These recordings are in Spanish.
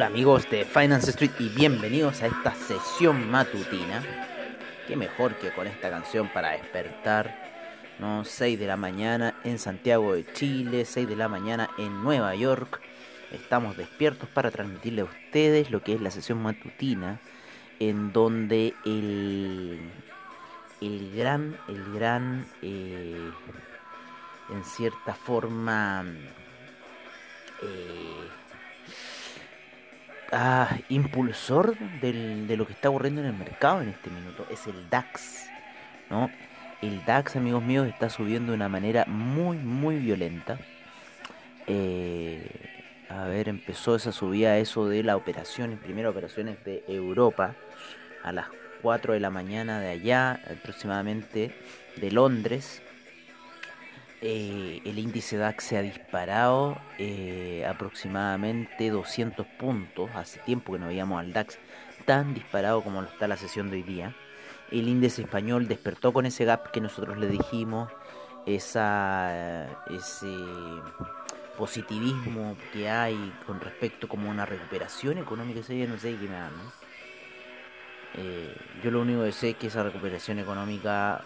Hola amigos de Finance Street y bienvenidos a esta sesión matutina. Qué mejor que con esta canción para despertar. ¿no? 6 de la mañana en Santiago de Chile, 6 de la mañana en Nueva York. Estamos despiertos para transmitirle a ustedes lo que es la sesión matutina, en donde el, el gran, el gran, eh, en cierta forma, eh, ah, impulsor del- de lo que está ocurriendo en el mercado en este minuto es el DAX, ¿no? El DAX, amigos míos, está subiendo de una manera muy, muy violenta. Eh, a ver, empezó esa subida eso de la operación, primeras operaciones de Europa a las 4 de la mañana de allá, aproximadamente de Londres. Eh, el índice DAX se ha disparado eh, aproximadamente 200 puntos. Hace tiempo que no veíamos al DAX tan disparado como lo está la sesión de hoy día. El índice español despertó con ese gap que nosotros le dijimos, esa, ese positivismo que hay con respecto como una recuperación económica. Ese día. Eh, yo lo único que sé es que esa recuperación económica,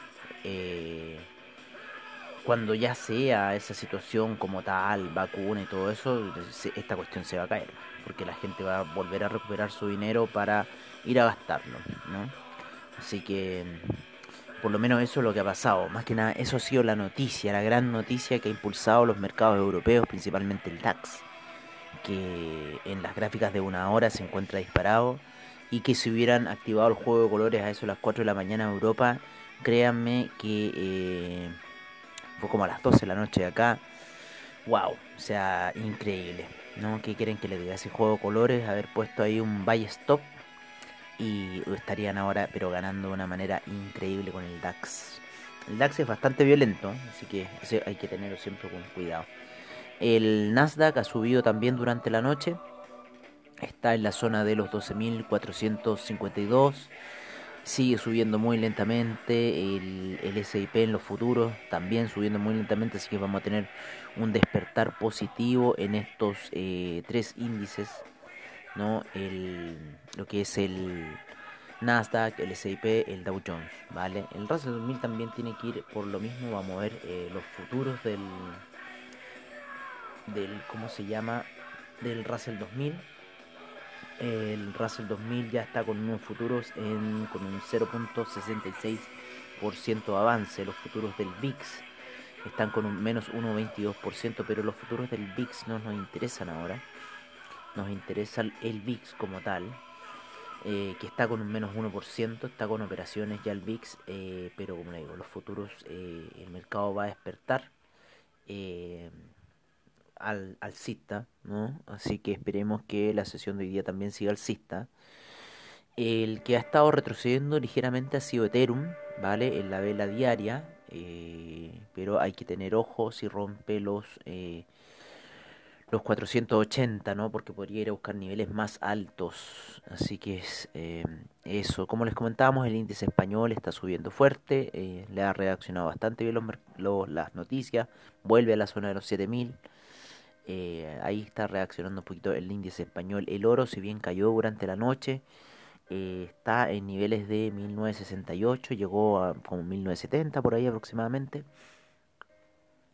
cuando ya sea esa situación como tal, vacuna y todo eso, esta cuestión se va a caer. Porque la gente va a volver a recuperar su dinero para ir a gastarlo, ¿no? Así que, por lo menos eso es lo que ha pasado. Más que nada, eso ha sido la noticia, la gran noticia que ha impulsado los mercados europeos, principalmente el DAX, que en las gráficas de una hora se encuentra disparado y que si hubieran activado el juego de colores a eso a las 4 de la mañana en Europa, créanme que eh, como a las 12 de la noche acá. Wow, o sea, increíble. ¿No? ¿Qué quieren que les diga? Ese juego de colores, haber puesto ahí un buy stop y estarían ahora pero ganando de una manera increíble con el DAX. El DAX es bastante violento, así que hay que tenerlo siempre con cuidado. El Nasdaq ha subido también durante la noche. Está en la zona de los 12.452. Sigue subiendo muy lentamente. El, el SIP en los futuros también subiendo muy lentamente. Así que vamos a tener un despertar positivo en estos eh, tres índices. ¿no? El, lo que es el Nasdaq, el SIP, el Dow Jones. ¿vale? El Russell 2000 también tiene que ir por lo mismo. Vamos a ver eh, los futuros del, del. ¿Cómo se llama? Del Russell 2000. El Russell 2000 ya está con unos futuros en, con un 0.66% de avance. Los futuros del VIX están con un menos 1.22%, pero los futuros del VIX no nos interesan ahora. Nos interesa el- VIX como tal, eh, que está con un menos 1%, está con operaciones ya el VIX, eh, pero como le digo, los futuros, eh, el mercado va a despertar. Al, alcista, ¿no? Así que esperemos que la sesión de hoy día también siga alcista. El que ha estado retrocediendo ligeramente ha sido Ethereum, ¿vale? En la vela diaria, eh, pero hay que tener ojo si rompe los, eh, los 480, ¿no? Porque podría ir a buscar niveles más altos. Así que es eh, eso. Como les comentábamos, el índice español está subiendo fuerte, le ha reaccionado bastante bien los los- las noticias, vuelve a la zona de los 7000. Eh, ahí está reaccionando un poquito el índice español. El oro, si bien cayó durante la noche, eh, está en niveles de 1968, llegó a como 1970 por ahí aproximadamente.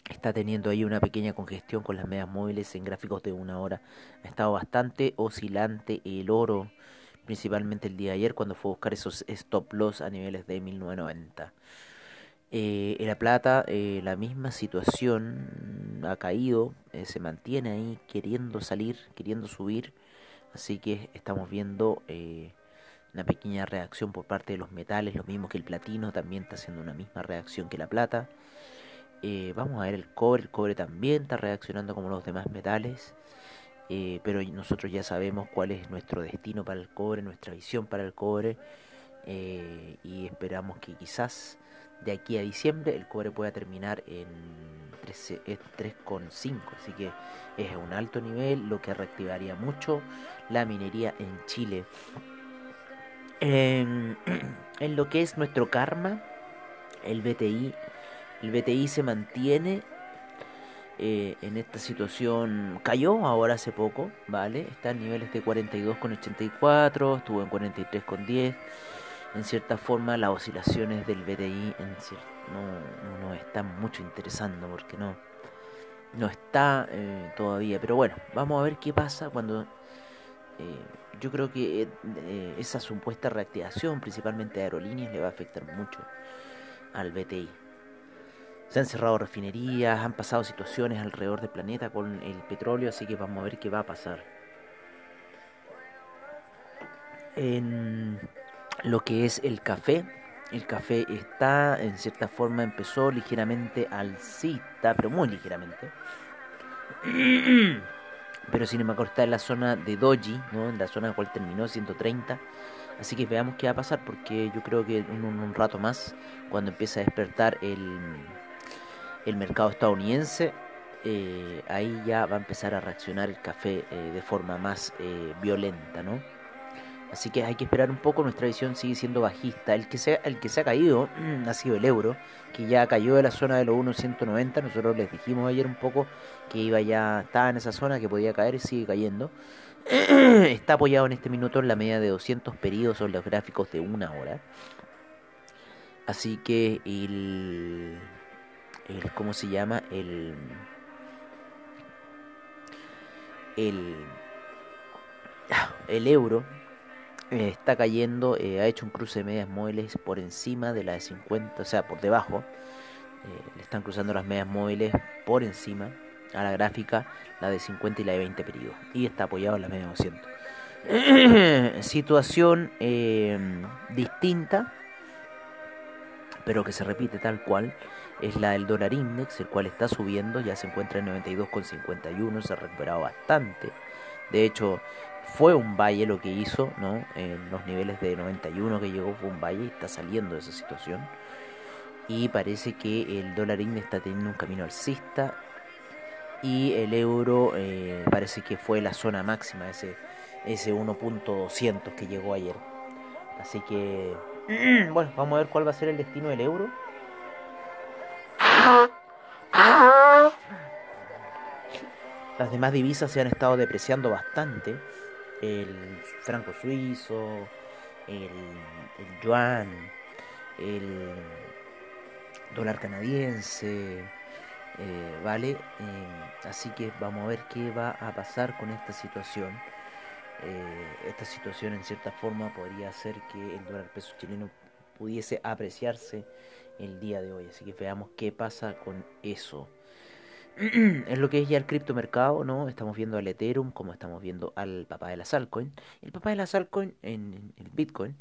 Está teniendo ahí una pequeña congestión con las medias móviles en gráficos de una hora. Ha estado bastante oscilante el oro, principalmente el día de ayer cuando fue a buscar esos stop loss a niveles de 1990. Eh, en La Plata, eh, la misma situación ha caído, eh, se mantiene ahí queriendo salir, queriendo subir. Así que estamos viendo eh, una pequeña reacción por parte de los metales, lo mismo que el platino también está haciendo una misma reacción que la plata. Eh, vamos a ver el cobre, el cobre también está reaccionando como los demás metales. Eh, pero nosotros ya sabemos cuál es nuestro destino para el cobre, nuestra visión para el cobre. eh, y esperamos que quizás de aquí a diciembre el cobre pueda terminar en 13 es 3,5. Así que es un alto nivel, lo que reactivaría mucho la minería en Chile. En, en lo que es nuestro karma, el BTI, el BTI se mantiene eh, en esta situación. Cayó ahora hace poco, ¿vale? Está en niveles de 42,84, estuvo en 43,10. En cierta forma, las oscilaciones del BTI no, no nos están mucho interesando porque no, no está eh, todavía. Pero bueno, vamos a ver qué pasa cuando eh, yo creo que eh, esa supuesta reactivación, principalmente de aerolíneas, le va a afectar mucho al BTI. Se han cerrado refinerías, han pasado situaciones alrededor del planeta con el petróleo, así que vamos a ver qué va a pasar. En lo que es el café, el café está, en cierta forma, empezó ligeramente alcista, pero muy ligeramente. pero sin embargo está en la zona de Doji, ¿no? en la zona en la cual terminó 130. Así que veamos qué va a pasar, porque yo creo que en un, un rato más, cuando empiece a despertar el, el mercado estadounidense, eh, ahí ya va a empezar a reaccionar el café eh, de forma más eh, violenta, ¿no? Así que hay que esperar un poco, nuestra visión sigue siendo bajista. El que se, ha caído ha sido el euro, que ya cayó de la zona de los 1.190. Nosotros les dijimos ayer un poco que iba ya, estaba en esa zona, que podía caer y sigue cayendo. Está apoyado en este minuto en la media de 200 periodos en los gráficos de una hora. Así que el, el ¿cómo se llama? El, el, el euro eh, está cayendo, eh, ha hecho un cruce de medias móviles por encima de la de 50, o sea, por debajo. Eh, le están cruzando las medias móviles por encima a la gráfica, la de 50 y la de 20 periodos. Y está apoyado en la media de 200. Situación eh, distinta, pero que se repite tal cual, es la del dólar index, el cual está subiendo, ya se encuentra en 92,51, se ha recuperado bastante. De hecho, fue un valle lo que hizo, ¿no? En los niveles de 91 que llegó fue un valle, está saliendo de esa situación. Y parece que el dólar index está teniendo un camino alcista. Y el euro eh, parece que fue la zona máxima, ese, ese 1.200 que llegó ayer. Así que, bueno, vamos a ver cuál va a ser el destino del euro. Las demás divisas se han estado depreciando bastante. El franco suizo, el, el yuan, el dólar canadiense, eh, ¿vale? Eh, así que vamos a ver qué va a pasar con esta situación. Eh, esta situación en cierta forma podría hacer que el dólar peso chileno pudiese apreciarse el día de hoy. Así que veamos qué pasa con eso. es lo que es ya el criptomercado, ¿no? Estamos viendo al Ethereum, como estamos viendo al papá de las altcoins. El papá de las altcoins, en el Bitcoin,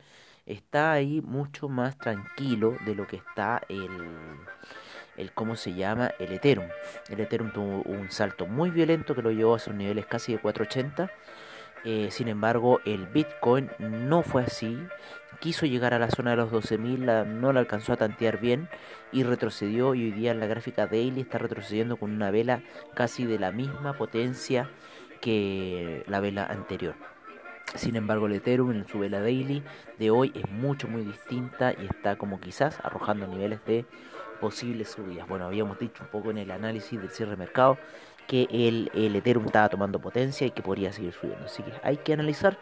está ahí mucho más tranquilo de lo que está el, el ¿cómo se llama? El Ethereum. El Ethereum tuvo un salto muy violento que lo llevó a sus niveles casi de 480. Eh, sin embargo, el Bitcoin no fue así. Quiso llegar a la zona de los 12.000, la- no la alcanzó a tantear bien y retrocedió. Y hoy día en la gráfica daily está retrocediendo con una vela casi de la misma potencia que la vela anterior. Sin embargo, el Ethereum en su vela daily de hoy es mucho, muy distinta y está como quizás arrojando niveles de posibles subidas. Bueno, habíamos dicho un poco en el análisis del cierre de mercado que el, el Ethereum estaba tomando potencia y que podría seguir subiendo. Así que hay que analizar,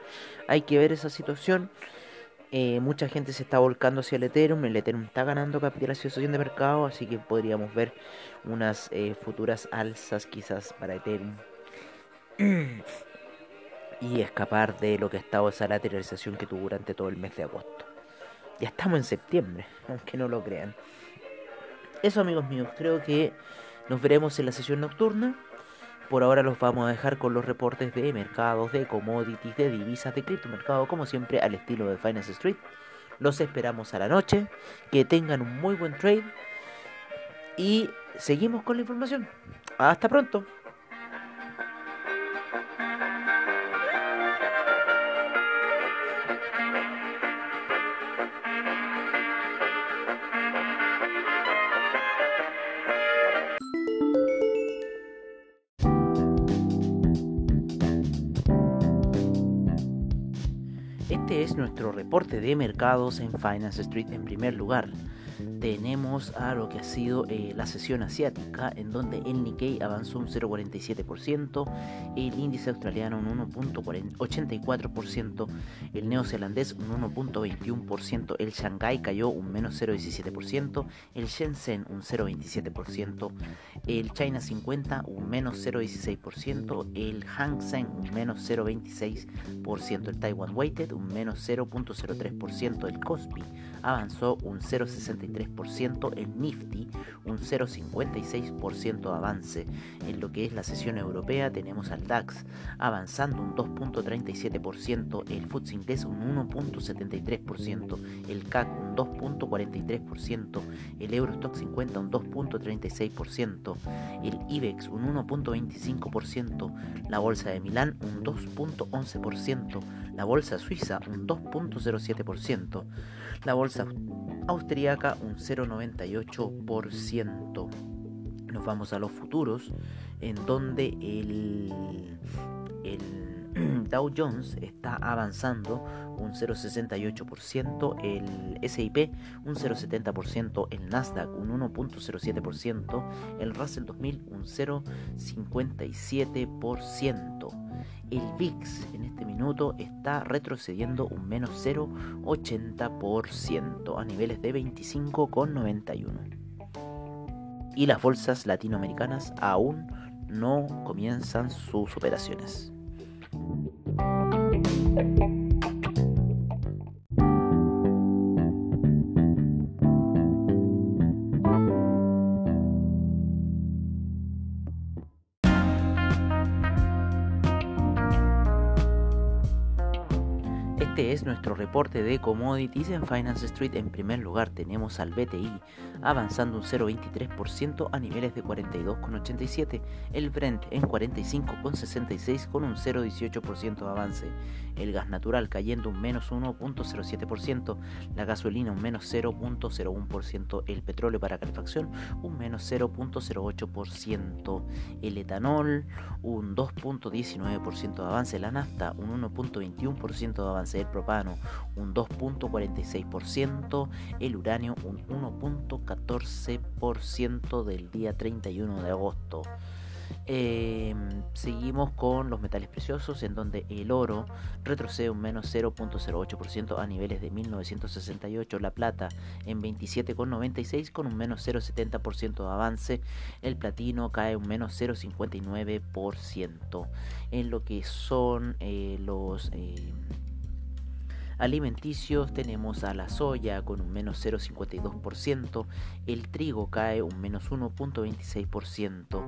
hay que ver esa situación. Eh, mucha gente se está volcando hacia el Ethereum. El Ethereum está ganando capitalización de mercado, así que podríamos ver unas eh, futuras alzas quizás para Ethereum. y escapar de lo que ha estado esa lateralización que tuvo durante todo el mes de agosto. Ya estamos en septiembre, aunque no lo crean. eso amigos míos, creo que nos veremos en la sesión nocturna. Por ahora los vamos a dejar con los reportes de mercados, de commodities, de divisas, de criptomercado, como siempre al estilo de Finance Street. Los esperamos a la noche. Que tengan un muy buen trade. Y seguimos con la información. Hasta pronto. Nuestro reporte de mercados en Finance Street en primer lugar tenemos a lo que ha sido eh, la sesión asiática, en donde el Nikkei avanzó un 0,47%, el índice australiano un 1,84%, el neozelandés un 1,21%, el Shanghai cayó un menos 0,17%, el Shenzhen un 0,27%, el China 50 un menos 0,16%, el Hang Seng un menos 0,26%, el Taiwan Weighted un menos 0,03%, el Kospi avanzó un 0,63%, el Nifty un 0,56% de avance. En lo que es la sesión europea tenemos al DAX avanzando un 2,37%, el FTSE inglés un 1,73%, el CAC un 2,43%, el Eurostock 50 un 2,36%, el IBEX un 1,25%, la bolsa de Milán un 2,11%, la bolsa suiza un 2,07%, la bolsa austríaca un 0,98%. Nos vamos a los futuros, en donde el, el Dow Jones está avanzando un 0,68%, el SIP un 0,70%, el Nasdaq un 1,07%, el Russell 2000 un 0,57%. El VIX en este minuto está retrocediendo un menos 0,80% a niveles de 25,91. Y las bolsas latinoamericanas aún no comienzan sus operaciones. Thank you. Nuestro reporte de commodities en Finance Street. En primer lugar tenemos al BTI avanzando un 0,23% a niveles de 42,87. El Brent en 45,66 con un 0,18% de avance. El gas natural cayendo un menos 1,07%. La gasolina un menos 0,01%. El petróleo para calefacción un menos 0,08%. El etanol un 2,19% de avance. La nafta un 1,21% de avance el propano un 2.46%, el uranio un 1.14% del día 31 de agosto. Eh, seguimos con los metales preciosos en donde el oro retrocede un menos 0.08% a niveles de 1968, la plata en 27,96 con un menos 0.70% de avance, el platino cae un menos 0.59% en lo que son eh, los... Eh, alimenticios tenemos a la soya con un menos 0,52%, el trigo cae un menos 1,26%,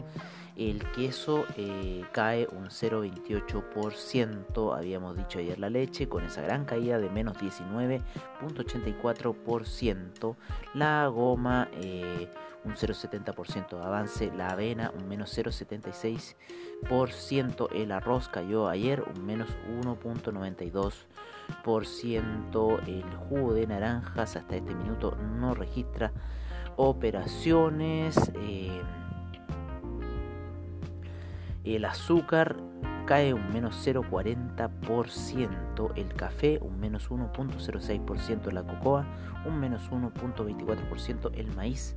el queso eh, cae un 0,28%, habíamos dicho ayer la leche con esa gran caída de menos 19,84%, la goma eh, un 0,70% de avance, la avena un menos 0,76%, el arroz cayó ayer un menos 1,92%, el jugo de naranjas hasta este minuto no registra operaciones. Eh, el azúcar cae un menos 0,40%, el café un menos 1,06%, la cocoa un menos 1,24%, el maíz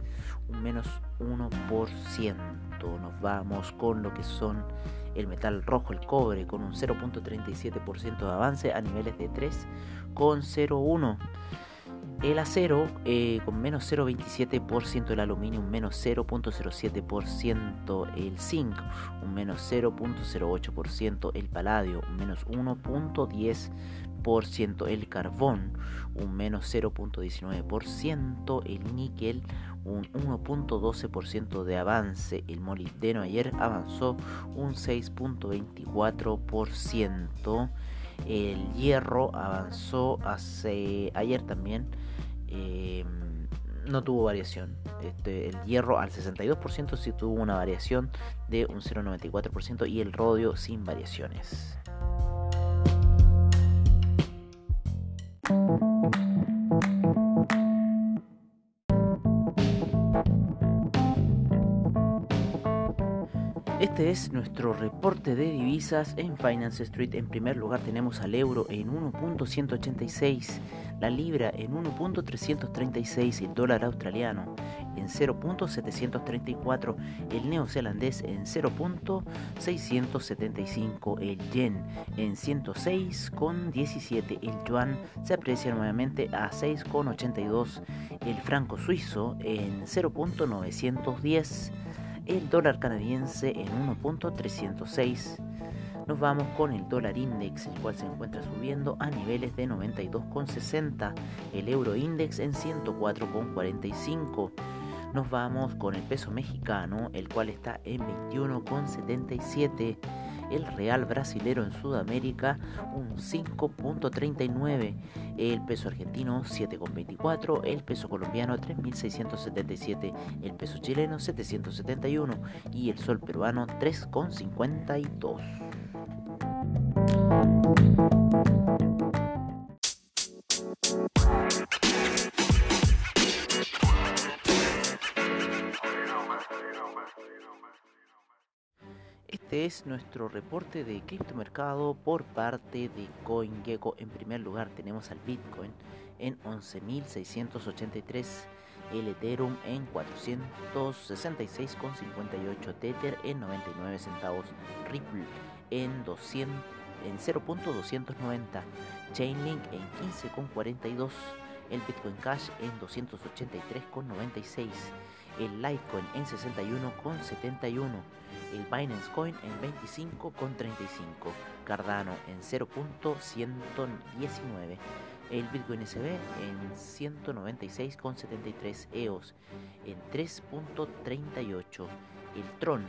un menos 1%. Nos vamos con lo que son el metal rojo, el cobre, con un 0.37% de avance a niveles de 3,01%. El acero eh, con menos 0,27%, el aluminio un menos 0.07%, el zinc un menos 0.08%, el paladio un menos 1.10%, el carbón un menos 0.19%, el níquel un 1.12% de avance. El molibdeno ayer avanzó un 6.24%. El hierro avanzó hace ayer también. Eh, no tuvo variación. Este, el hierro al 62% sí tuvo una variación de un 0,94% y el rodio sin variaciones. Este es nuestro reporte de divisas en Finance Street. En primer lugar tenemos al euro en 1.186, la libra en 1.336, el dólar australiano en 0.734, el neozelandés en 0.675, el yen en 106,17, el yuan se aprecia nuevamente a 6,82, el franco suizo en 0.910 el dólar canadiense en 1.306. Nos vamos con el dólar index, el cual se encuentra subiendo a niveles de 92,60. El euro index en 104,45. Nos vamos con el peso mexicano, el cual está en 21,77 el real brasilero en Sudamérica un 5.39, el peso argentino 7.24, el peso colombiano 3.677, el peso chileno 771 y el sol peruano 3.52. Este es nuestro reporte de criptomercado por parte de CoinGecko. En primer lugar tenemos al Bitcoin en 11.683, el Ethereum en 466,58, Tether en 99 centavos, Ripple en 200 en 0.290, Chainlink en 15,42, el Bitcoin Cash en 283,96, el Litecoin en 61,71 el Binance Coin en 25,35, Cardano en 0.119, el Bitcoin SB en 196,73, EOS en 3.38, el Tron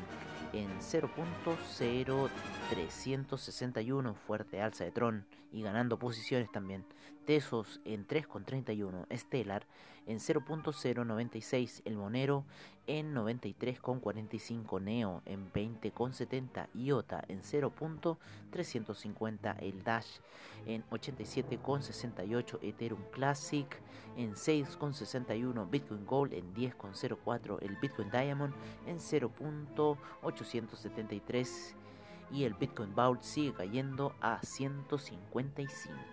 en 0.0361, fuerte alza de Tron y ganando posiciones también. Tesos en 3,31, Stellar en 0.096, el Monero en 93,45, Neo en 20,70, IOTA en 0.350, el Dash en 87,68, Ethereum Classic en 6,61, Bitcoin Gold en 10,04, el Bitcoin Diamond en 0.873 y el Bitcoin Vault sigue cayendo a 155.